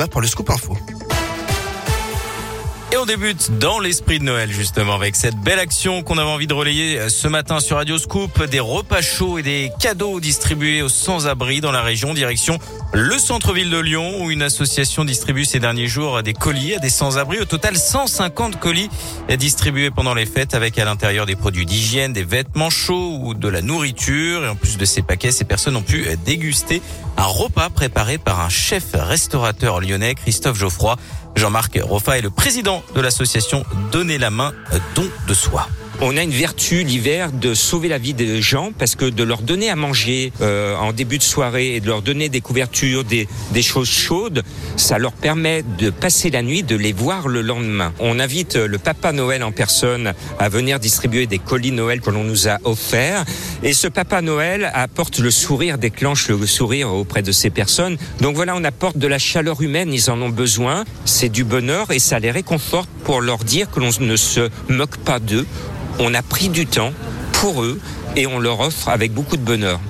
Là pour le scoop info. Et on débute dans l'esprit de Noël justement avec cette belle action qu'on avait envie de relayer ce matin sur Radio Scoop, des repas chauds et des cadeaux distribués aux sans-abri dans la région, direction le centre-ville de Lyon où une association distribue ces derniers jours des colis à des sans-abri. Au total 150 colis distribués pendant les fêtes avec à l'intérieur des produits d'hygiène, des vêtements chauds ou de la nourriture. Et en plus de ces paquets, ces personnes ont pu déguster un repas préparé par un chef restaurateur lyonnais, Christophe Geoffroy. Jean-Marc Roffa est le président de l'association Donner la main, don de soi. On a une vertu l'hiver de sauver la vie des gens parce que de leur donner à manger euh, en début de soirée et de leur donner des couvertures, des, des choses chaudes, ça leur permet de passer la nuit, de les voir le lendemain. On invite le Papa Noël en personne à venir distribuer des colis Noël que l'on nous a offerts. Et ce Papa Noël apporte le sourire, déclenche le sourire auprès de ces personnes. Donc voilà, on apporte de la chaleur humaine, ils en ont besoin. C'est du bonheur et ça les réconforte pour leur dire que l'on ne se moque pas d'eux on a pris du temps pour eux et on leur offre avec beaucoup de bonheur.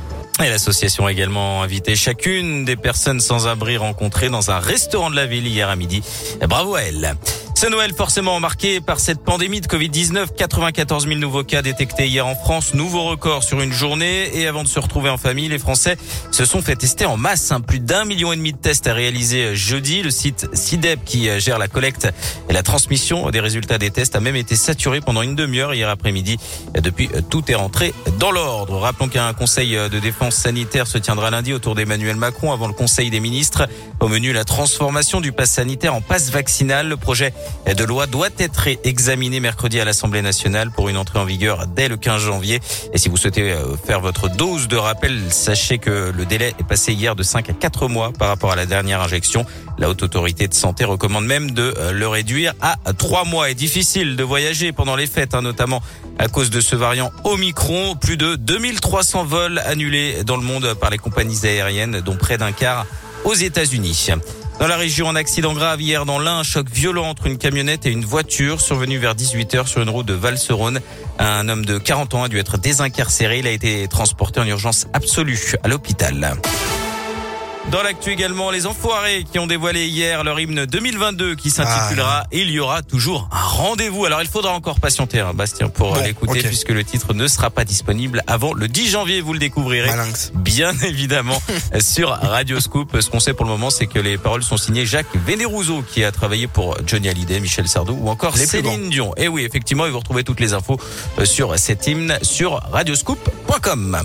Et l'association a également invité chacune des personnes sans abri rencontrées dans un restaurant de la ville hier à midi. Bravo à elle. Ce Noël forcément marqué par cette pandémie de Covid-19. 94 000 nouveaux cas détectés hier en France. Nouveau record sur une journée. Et avant de se retrouver en famille, les Français se sont fait tester en masse. Hein. Plus d'un million et demi de tests à réaliser jeudi. Le site CIDEP qui euh, gère la collecte et la transmission des résultats des tests a même été saturé pendant une demi-heure hier après-midi. Depuis, euh, tout est rentré dans l'ordre. Rappelons qu'un conseil euh, de défense sanitaire se tiendra lundi autour d'Emmanuel Macron avant le conseil des ministres. Au menu, la transformation du pass sanitaire en passe vaccinal. Le projet de loi doit être examiné mercredi à l'Assemblée nationale pour une entrée en vigueur dès le 15 janvier. Et si vous souhaitez euh, faire votre dose de rappel, sachez que le délai est passé hier de 5 à 4 mois par rapport à la dernière injection. La haute autorité de santé recommande même de euh, le réduire à 3 mois. Et difficile de voyager pendant les fêtes, hein, notamment à cause de ce variant Omicron. Plus de 2300 vols annulés dans le monde par les compagnies aériennes, dont près d'un quart aux États-Unis. Dans la région, un accident grave hier dans l'un, un choc violent entre une camionnette et une voiture survenu vers 18h sur une route de Valserone. Un homme de 40 ans a dû être désincarcéré. Il a été transporté en urgence absolue à l'hôpital. Dans l'actu également, les enfoirés qui ont dévoilé hier leur hymne 2022 qui s'intitulera ah. Il y aura toujours un rendez-vous. Alors il faudra encore patienter, hein, Bastien, pour l'écouter puisque le titre ne sera pas disponible avant le 10 janvier. Vous le découvrirez bien évidemment sur Radio Scoop. Ce qu'on sait pour le moment, c'est que les paroles sont signées Jacques Vénérouzeau qui a travaillé pour Johnny Hallyday, Michel Sardou ou encore Céline Dion. Et oui, effectivement, et vous retrouvez toutes les infos euh, sur cet hymne sur radioscoop.com.